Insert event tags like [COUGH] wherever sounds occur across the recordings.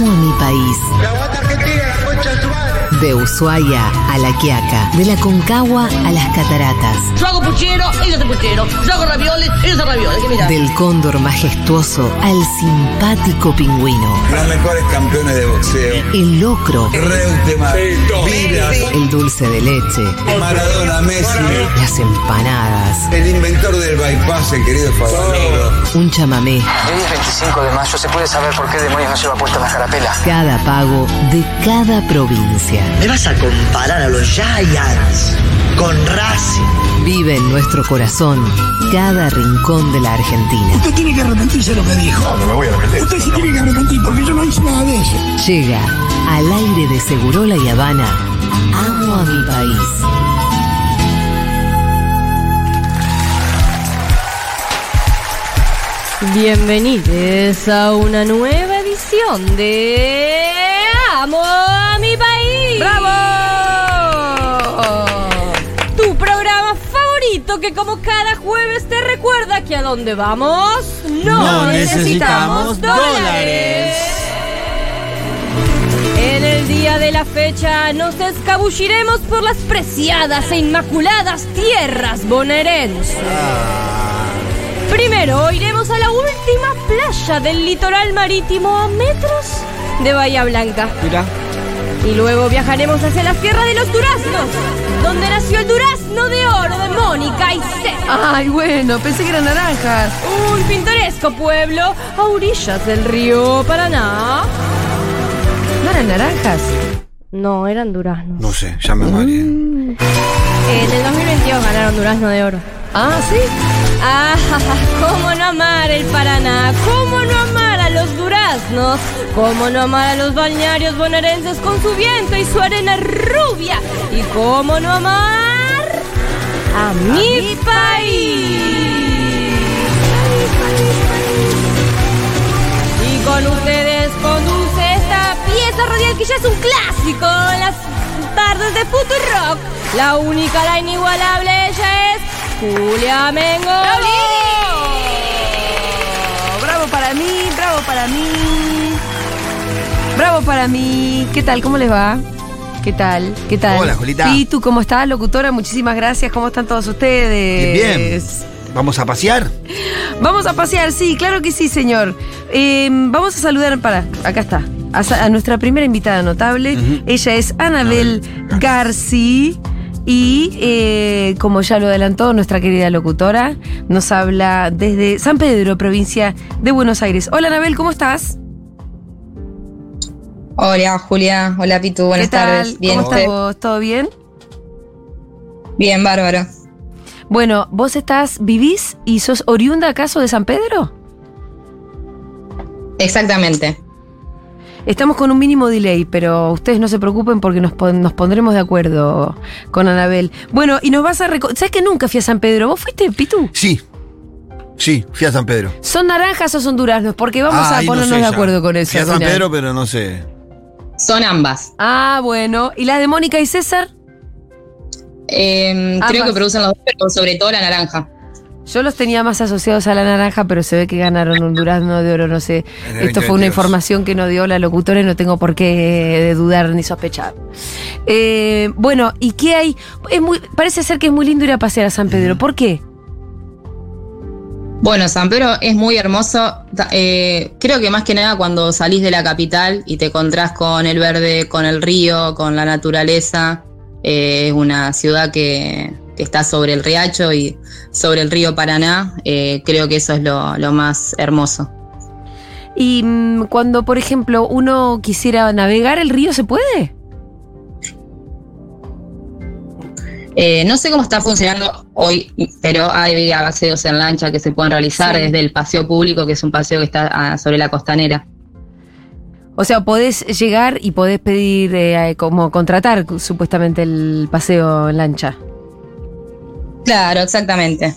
Amo a mi país. De Ushuaia a La Quiaca, de la Concagua a las Cataratas, Yo hago puchero, ellos hacen puchero. Yo hago ravioles, ellos hacen ravioles. Del cóndor majestuoso al simpático pingüino, Los mejores campeones de boxeo. el locro, Reutemann, el dulce de leche, Maradona, Messi. las empanadas, El inventor del bypass, el querido Favaloro. un chamamé, Hoy es 25 de mayo, ¿se puede saber por qué demonios no lleva puesta la carapela? cada pago de cada provincia. ¿Me vas a comparar a los Giants con Racing? Vive en nuestro corazón cada rincón de la Argentina. Usted tiene que arrepentirse de lo que dijo. No, me voy a arrepentir. Usted sí tiene que arrepentir porque yo no hice nada de eso. Llega al aire de Segurola y Habana. Amo a mi país. Bienvenidos a una nueva edición de que como cada jueves te recuerda que a dónde vamos no, necesitamos dólares. En el día de la fecha nos escabulliremos por las preciadas e inmaculadas tierras bonaerenses. Primero iremos a la última playa del litoral marítimo a metros de Bahía Blanca. Y luego viajaremos hacia la Sierra de los Duraznos, donde nació el durazno de oro de Mónica y C. Ay, bueno, pensé que eran naranjas. Un pintoresco pueblo a orillas del río Paraná. ¿No eran naranjas? No, eran duraznos. No sé, ya me mareé. En el 2022 ganaron durazno de oro. Ah, sí. Ah, [LAUGHS] cómo no amar el Paraná, cómo no amar los duraznos, cómo no amar a los balnearios bonaerenses con su viento y su arena rubia, y cómo no amar a mi país. Y con ustedes conduce esta pieza radial que ya es un clásico en las tardes de Rock. La única, la inigualable, ella es Julia Mengolini. Para mí. Bravo para mí. ¿Qué tal? ¿Cómo les va? ¿Qué tal? ¿Qué tal? Hola, Julita. ¿Y tú cómo estás, locutora? Muchísimas gracias. ¿Cómo están todos ustedes? Bien, bien. ¿Vamos a pasear? Vamos a pasear, sí, claro que sí, señor. Eh, vamos a saludar, para, acá está, a, nuestra primera invitada notable. Ella es Anabel Anabel Garci. Y eh, como ya lo adelantó nuestra querida locutora, nos habla desde San Pedro, provincia de Buenos Aires. Hola Anabel, ¿cómo estás? Hola Julia, hola Pitu, buenas ¿Qué tal? tardes. Bien, ¿Cómo estás vos? ¿Todo bien? Bien, bárbaro. Bueno, ¿vos estás, vivís y sos oriunda acaso de San Pedro? Exactamente. Estamos con un mínimo delay, pero ustedes no se preocupen porque nos, pon- nos pondremos de acuerdo con Anabel. Bueno, y nos vas a... reco- ¿Sabes que nunca fui a San Pedro? ¿Vos fuiste, Pitu? Sí. Sí, fui a San Pedro. ¿Son naranjas o son duraznos? Porque vamos Ah, a no ponernos sé de ya. acuerdo con eso. Fui a San final. Pedro, pero no sé. Son ambas. Ah, bueno. ¿Y las de Mónica y César? Eh, creo que producen los dos, pero sobre todo la naranja. Yo los tenía más asociados a la naranja, pero se ve que ganaron un durazno de oro, no sé. [LAUGHS] Esto fue una 2022. información que nos dio la locutora y no tengo por qué dudar ni sospechar. Eh, bueno, ¿y qué hay? Es muy, parece ser que es muy lindo ir a pasear a San Pedro. ¿Por qué? Bueno, San Pedro es muy hermoso. Eh, creo que más que nada cuando salís de la capital y te encontrás con el verde, con el río, con la naturaleza. eh, es una ciudad que, que está sobre el riacho y sobre el río Paraná. eh, creo que eso es lo, lo más hermoso. Y mm, cuando, por ejemplo, uno quisiera navegar el río, ¿se puede? Eh, no sé cómo está funcionando hoy, pero hay paseos en lancha que se pueden realizar Sí. desde el paseo público, que es un paseo que está ah, sobre la costanera. O sea, podés llegar y podés pedir, eh, como contratar supuestamente el paseo en lancha. Claro, exactamente.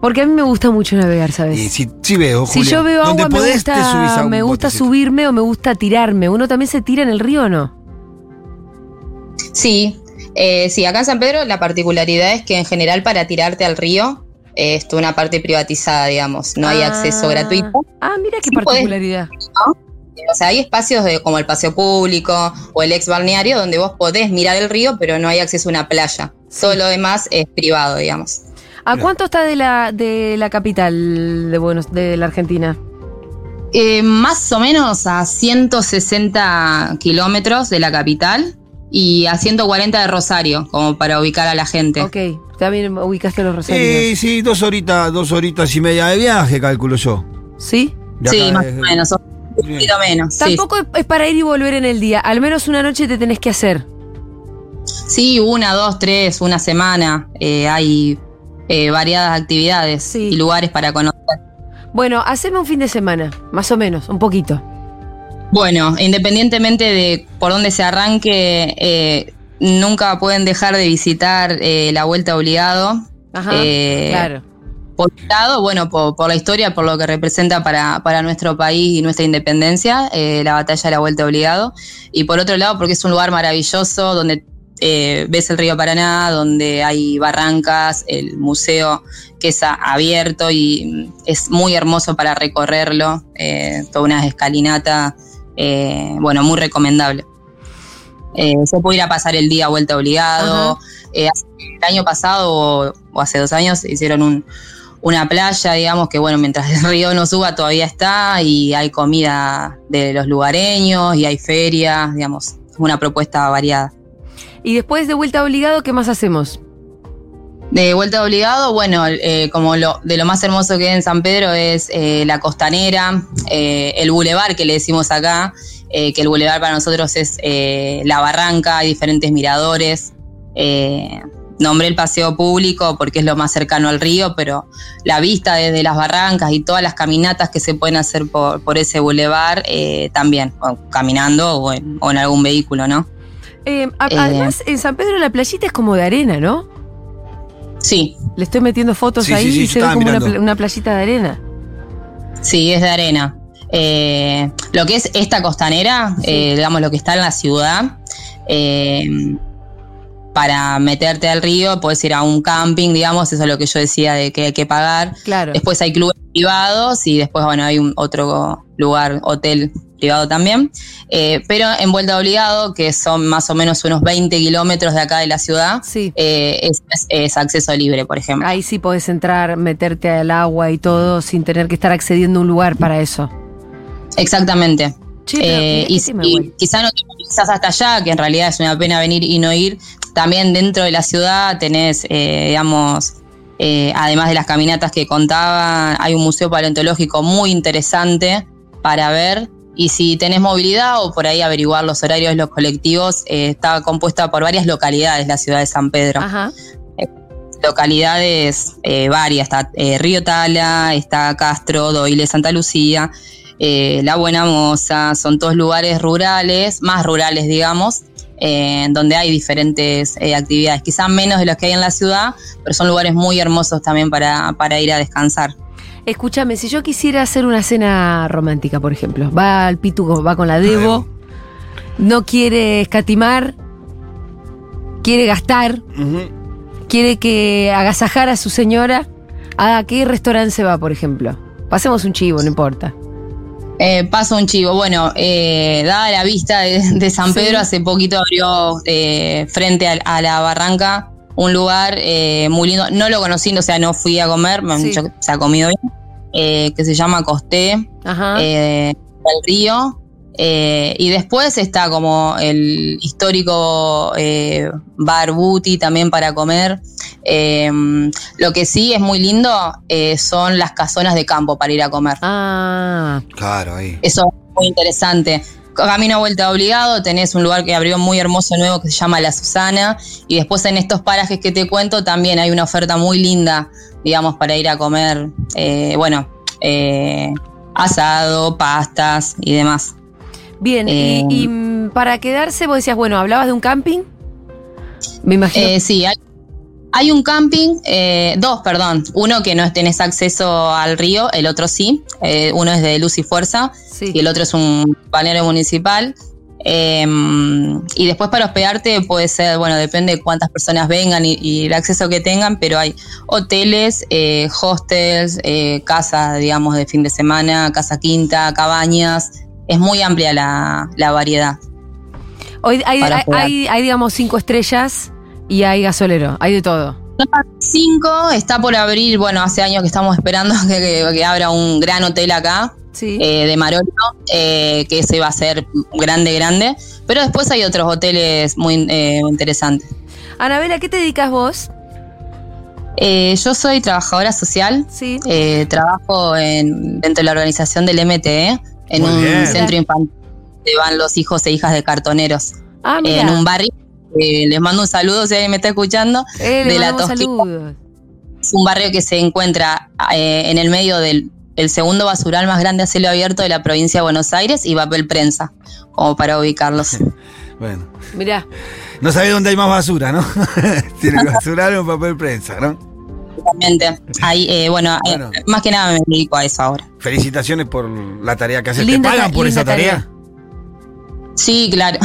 Porque a mí me gusta mucho navegar, ¿sabes? Y si, sí veo, Si yo veo agua, me podés, gusta, me gusta botecito. subirme o me gusta tirarme. ¿Uno también se tira en el río o no? Sí, eh, sí, acá en San Pedro la particularidad es que en general para tirarte al río eh, es una parte privatizada, digamos, no hay Ah. acceso gratuito. Ah, mira qué Sí, podés. particularidad. O sea, hay espacios de, como el paseo público o el ex balneario donde vos podés mirar el río, pero no hay acceso a una playa. Todo lo demás es privado, digamos. ¿A cuánto está de la, de la capital de Buenos, de la Argentina? Eh, más o menos a 160 kilómetros de la capital y a 140 de Rosario, como para ubicar a la gente. Ok, también ubicaste los rosarios. Sí, sí, dos horitas, dos horitas y media de viaje, calculo yo. ¿Sí? De sí, más de- o menos, un poquito menos. Tampoco es- es para ir y volver en el día. Al menos una noche te tenés que hacer. Sí, una, dos, tres, una semana. eh, hay eh, variadas actividades Sí. y lugares para conocer. Bueno, haceme un fin de semana, más o menos, un poquito. Bueno, independientemente de por dónde se arranque, eh, nunca pueden dejar de visitar eh, la Vuelta Obligado. Ajá, Eh, claro. Por un lado, bueno, por, por la historia, por lo que representa para, para nuestro país y nuestra independencia, eh, la batalla de la Vuelta Obligado. Y por otro lado, porque es un lugar maravilloso donde eh, ves el río Paraná, donde hay barrancas, el museo que es abierto y mm, es muy hermoso para recorrerlo, eh, toda una escalinata, eh, bueno, muy recomendable. Eh, se puede ir a pasar el día a vuelta obligado. Eh, el año pasado o, o hace dos años hicieron un, una playa, digamos, que bueno, mientras el [LAUGHS] río no suba todavía está y hay comida de los lugareños y hay ferias, digamos, una propuesta variada. Y después de vuelta obligado, ¿qué más hacemos? De vuelta obligado, bueno, eh, como lo, de lo más hermoso que hay en San Pedro es eh, la costanera, eh, el bulevar que le decimos acá, que el bulevar para nosotros es la barranca, hay diferentes miradores. Nombré el paseo público porque es lo más cercano al río, pero la vista desde las barrancas y todas las caminatas que se pueden hacer por, por ese bulevar eh, también, o caminando o en, o en algún vehículo, ¿no? Eh, Eh. además, en San Pedro la playita es como de arena, ¿no? Sí, Le estoy metiendo fotos Sí, ahí sí, sí, y se ve como una, una playita de arena. Sí, es de arena. Eh, lo que es esta costanera, eh, digamos lo que está en la ciudad, eh, para meterte al río puedes ir a un camping, digamos, eso es lo que yo decía de que hay que pagar. Claro. Después hay clubes privados y después, bueno, hay un otro lugar, hotel privado también. Eh, pero en Vuelta Obligado, que son más o menos unos 20 kilómetros de acá de la ciudad, Sí. eh, es, es- es acceso libre, por ejemplo. Ahí sí podés entrar, meterte al agua y todo sin tener que estar accediendo a un lugar para eso. Exactamente. Eh, mirá y güey. quizá no te movilizás hasta allá, que en realidad es una pena venir y no ir, también dentro de la ciudad tenés, eh, digamos, eh, además de las caminatas que contaba, hay un museo paleontológico muy interesante para ver. Y si tenés movilidad o por ahí averiguar los horarios de los colectivos, eh, está compuesta por varias localidades la ciudad de San Pedro Ajá. localidades varias, está Río Tala, está Castro, Doile, Santa Lucía, La Buena Moza, son todos lugares rurales, más rurales digamos, eh, donde hay diferentes eh, actividades, quizás menos de los que hay en la ciudad, pero son lugares muy hermosos también para, para ir a descansar. Escúchame, si yo quisiera hacer una cena romántica, por ejemplo, va al Pituco, va con la Debo, no quiere escatimar, quiere gastar, quiere que agasajar a su señora, ¿a qué restaurante se va, por ejemplo? Pasemos un chivo, no importa. Eh, paso un chivo. Bueno, eh, dada la vista de, de San Sí. Pedro, hace poquito abrió eh, frente a, a la barranca un lugar eh, muy lindo. No lo conocí, o sea, no fui a comer, me Sí. se ha comido bien, eh, que se llama Costé, Ajá. eh, del río. Y después está como el histórico eh, bar Buti también para comer. Eh, lo que sí es muy lindo eh, son las casonas de campo para ir a comer. ah, Claro, ahí. Eso es muy interesante. Camino a vuelta obligado, tenés un lugar que abrió muy hermoso nuevo que se llama La Susana. Y después en estos parajes que te cuento también hay una oferta muy linda, digamos, para ir a comer, eh, bueno, eh, asado, pastas y demás. bien. Eh, y, y, para quedarse, vos decías, bueno, ¿hablabas de un camping? Me imagino. Eh, sí, hay, hay un camping, eh, dos, perdón. Uno que no tenés acceso al río, el otro sí. Eh, uno es de Luz y Fuerza sí. y el otro es un balneario municipal. Eh, y después para hospedarte puede ser, bueno, depende de cuántas personas vengan y, y el acceso que tengan, pero hay hoteles, eh, hostels, eh, casas, digamos, de fin de semana, casa quinta, cabañas, es muy amplia la, la variedad. Hoy hay, hay- hay, digamos, cinco estrellas y hay gasolero. Hay de todo. Zona 5 está por abrir, bueno, hace años que estamos esperando [LAUGHS] que, que- que abra un gran hotel acá, Sí. eh, de Marolo, eh, que ese va a ser grande, grande. Pero después hay otros hoteles muy eh, interesantes. Anabela, ¿a qué te dedicas vos? Eh, yo soy trabajadora social, Sí. eh, trabajo en, dentro de la organización del MTE, en Muy un bien. centro infantil donde van los hijos e hijas de cartoneros, Ah, mira. en un barrio. Eh, les mando un saludo si alguien me está escuchando. Eh, de la Tosquita. Es un barrio que se encuentra eh, en el medio del el segundo basural más grande a cielo abierto de la provincia de Buenos Aires y papel prensa, como para ubicarlos. [LAUGHS] Bueno. Mirá. No sabés dónde hay más basura, ¿no? [LAUGHS] Tiene que basurar o papel prensa, ¿no? Realmente. Ahí, eh, bueno, eh, más que nada me dedico a eso ahora. Felicitaciones por la tarea que haces. ¿Te pagan por esa tarea? Sí, claro.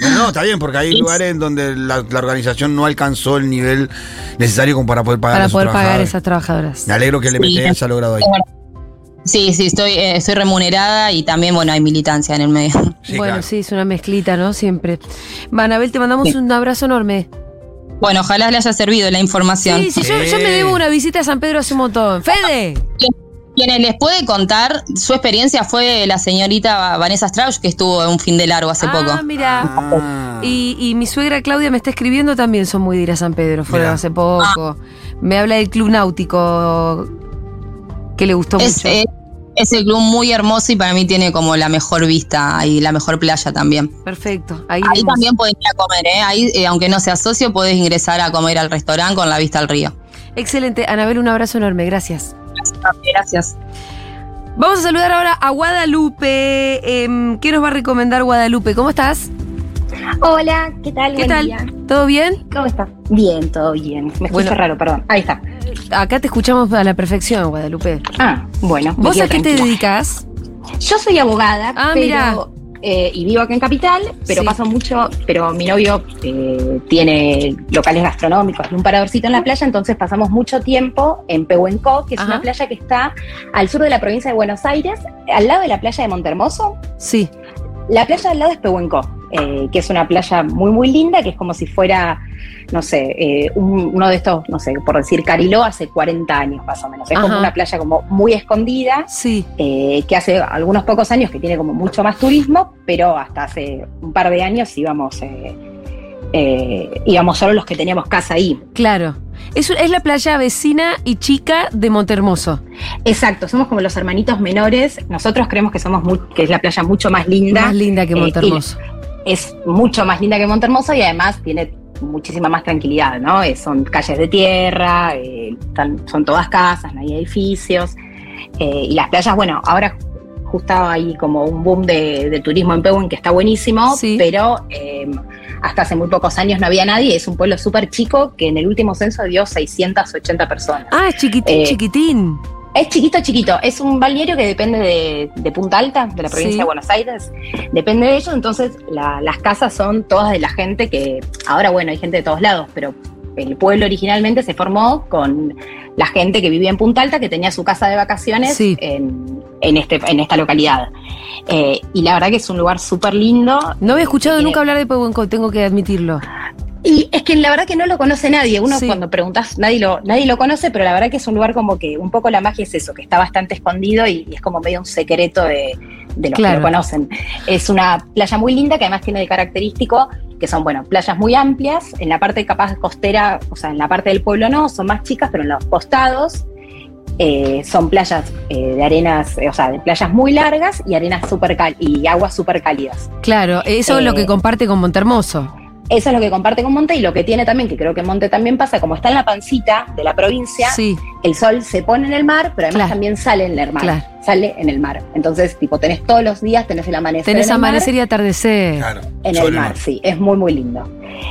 No, [LAUGHS] no, está bien, porque hay Es- lugares en donde la, la organización no alcanzó el nivel necesario como para poder pagar a Para esos poder pagar a esas trabajadoras. Me alegro que el Sí. MT haya logrado ahí. Sí, sí, estoy, eh, estoy remunerada y también, bueno, hay militancia en el medio. Sí, bueno, claro. sí, es una mezclita, ¿no? Siempre. Va, Anabel, te mandamos Sí. un abrazo enorme. Bueno, ojalá le haya servido la información. Sí, sí, yo, Sí. yo me debo una visita a San Pedro hace un montón. ¡Fede! Quienes les puede contar su experiencia fue la señorita Vanessa Strauss, que estuvo en un fin de largo hace ah, poco. mira. Ah. Y, y mi suegra Claudia me está escribiendo también, son muy de ir a San Pedro, fueron Mirá. hace poco. Me habla del club náutico que le gustó Es, mucho. eh, es el club muy hermoso y para mí tiene como la mejor vista y la mejor playa también. Perfecto. Ahí, también puedes ir a comer, ¿eh? Ahí, eh, aunque no seas socio, puedes ingresar a comer al restaurante con la vista al río. Excelente. Anabel, un abrazo enorme. Gracias. Gracias. Vamos a saludar ahora a Guadalupe. Em, ¿Qué nos va a recomendar Guadalupe? ¿Cómo estás? Hola, ¿qué tal? ¿Qué Buen tal? día. ¿Todo bien? ¿Cómo estás? Bien, todo bien. Me escucho Bueno. raro, perdón. Ahí está. Acá te escuchamos a la perfección, Guadalupe. Ah, bueno. ¿Vos a qué te dedicas? Yo soy abogada, Ah, pero, eh, y vivo acá en Capital, pero Sí. paso mucho, pero mi novio eh, tiene locales gastronómicos y un paradorcito en la playa, entonces pasamos mucho tiempo en Pehuenco, que es Ajá. una playa que está al sur de la provincia de Buenos Aires, al lado de la playa de Montermoso. Sí. La playa al lado es Pehuenco, eh, que es una playa muy, muy linda, que es como si fuera, no sé, eh, un- uno de estos, no sé, por decir Cariló hace 40 años más o menos. Es Ajá. como una playa como muy escondida, Sí. eh, que hace algunos pocos años que tiene como mucho más turismo, pero hasta hace un par de años íbamos, íbamos solo los que teníamos casa ahí. Claro. Es, es la playa vecina y chica de Montermoso. Exacto, somos como los hermanitos menores. Nosotros creemos que somos muy- que es la playa mucho más linda. Más linda que Eh, Montermoso. es mucho más linda que Montermoso y además tiene muchísima más tranquilidad, ¿no? Eh, son calles de tierra, eh, están- son todas casas, no hay edificios. y las playas, bueno, ahora justo hay como un boom de, de turismo en Pehuen que está buenísimo, Sí. pero eh, hasta hace muy pocos años no había nadie. Es un pueblo súper chico que en el último censo dio 680 personas. Ah, es chiquitín, Eh, chiquitín. Es chiquito, chiquito. Es un balneario que depende de, de Punta Alta, de la provincia Sí. de Buenos Aires. Depende de ello, entonces la- las casas son todas de la gente que, ahora bueno, hay gente de todos lados, pero el pueblo originalmente se formó con la gente que vivía en Punta Alta, que tenía su casa de vacaciones Sí. en, en este, en esta localidad. Eh, y la verdad que es un lugar súper lindo. No había escuchado Tiene- nunca hablar de Pehuenco, tengo que admitirlo. Y es que la verdad que no lo conoce nadie. Uno Sí. cuando preguntas, nadie lo, nadie lo conoce, pero la verdad que es un lugar como que un poco la magia es eso, que está bastante escondido y, y es como medio un secreto de, de los Claro. que lo conocen. Es una playa muy linda que además tiene de característico que son, bueno, playas muy amplias. En la parte capaz costera, o sea, en la parte del pueblo no, son más chicas, pero en los costados eh, son playas eh, de arenas, eh, o sea, de playas muy largas y arenas súper cal y aguas súper cálidas. Claro, eso es lo que comparte con Montermoso. Eso es lo que comparte con Monte y lo que tiene también, que creo que Monte también pasa, como está en la pancita de la provincia, Sí, el sol se pone en el mar, pero además Claro. también sale en el mar. Claro. Sale en el mar. Entonces, tipo, tenés todos los días, tenés el amanecer. tenés en el mar, amanecer y atardecer. Claro. en el mar, sí, es muy, muy lindo.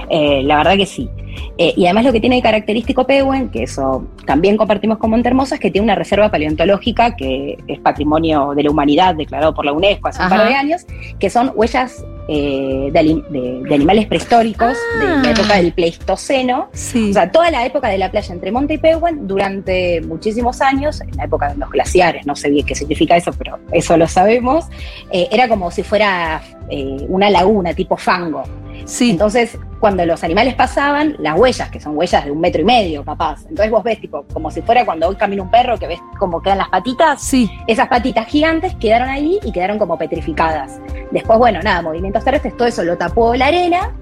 Eh, la verdad que sí. Eh, y además lo que tiene de característico Pehuen, que eso también compartimos con Montermoso, es que tiene una reserva paleontológica que es patrimonio de la humanidad declarado por la UNESCO hace un par de años, que son huellas eh, de, ali- de- de animales prehistóricos de Ah. la época del Pleistoceno. Sí. O sea, toda la época de la playa entre Monte y Pehuen durante muchísimos años, en la época de los glaciares, no sé bien qué significa eso, pero eso lo sabemos, eh, era como si fuera eh, una laguna tipo fango. Sí. Entonces, cuando los animales pasaban, las huellas, que son huellas de un metro y medio capaz, entonces vos ves tipo como si fuera cuando hoy camina un perro que ves como quedan las patitas, Sí. esas patitas gigantes quedaron ahí y quedaron como petrificadas. Después, bueno, nada, movimientos terrestres, todo eso lo tapó la arena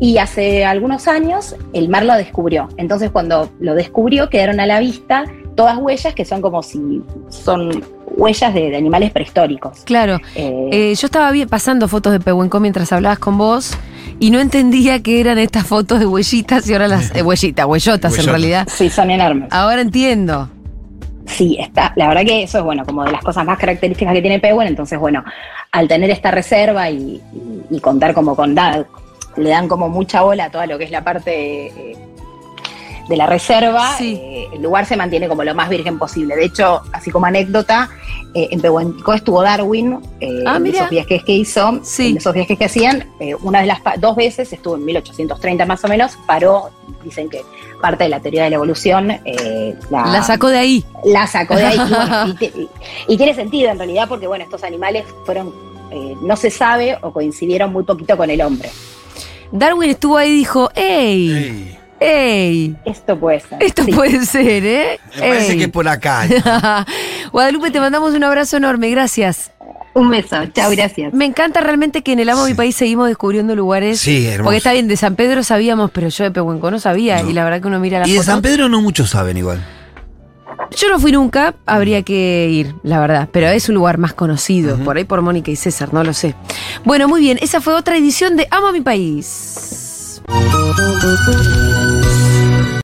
y hace algunos años el mar lo descubrió. Entonces, cuando lo descubrió, quedaron a la vista todas huellas que son como si son huellas de, de animales prehistóricos. Claro. Eh, Eh, yo estaba pasando fotos de Pehuenco mientras hablabas con vos y no entendía que eran estas fotos de huellitas y ahora las. [LAUGHS] eh, huellitas, huellotas en realidad. sí, son enormes. Ahora entiendo. Sí, está. La verdad que eso es bueno, como de las cosas más características que tiene Pehuen. Entonces, bueno, al tener esta reserva y, y- y contar como con da- le dan como mucha bola a toda lo que es la parte eh, de la reserva, Sí. eh, el lugar se mantiene como lo más virgen posible. De hecho, así como anécdota, eh, en Pehuenco estuvo Darwin, eh, Ah, en mira. esos viajes que hizo, Sí. en esos viajes que hacían, eh, una de las dos veces estuvo en 1830 más o menos, paró, dicen que parte de la teoría de la evolución eh, La sacó de ahí. la sacó de ahí. Y, bueno, [LAUGHS] y te- y- y tiene sentido en realidad porque, bueno, estos animales fueron, eh, no se sabe o coincidieron muy poquito con el hombre. Darwin estuvo ahí y dijo: ¡Ey! Ey, ¡Ey! Esto puede ser. Esto Sí. puede ser, ¿eh? me parece Ey. que es por acá. [LAUGHS] Guadalupe, te mandamos un abrazo enorme, gracias. Un beso. Chao, gracias. Me encanta realmente que en el Amo Mi País seguimos descubriendo lugares. Sí, hermoso. Porque está bien, de San Pedro sabíamos, pero yo de Pehuenco no sabía. No. Y la verdad que uno mira la Y de foto. San Pedro no muchos saben igual. Yo no fui nunca, habría que ir, la verdad. Pero es un lugar más conocido, por ahí por Mónica y César, no lo sé. Bueno, muy bien, esa fue otra edición de Amo a mi país.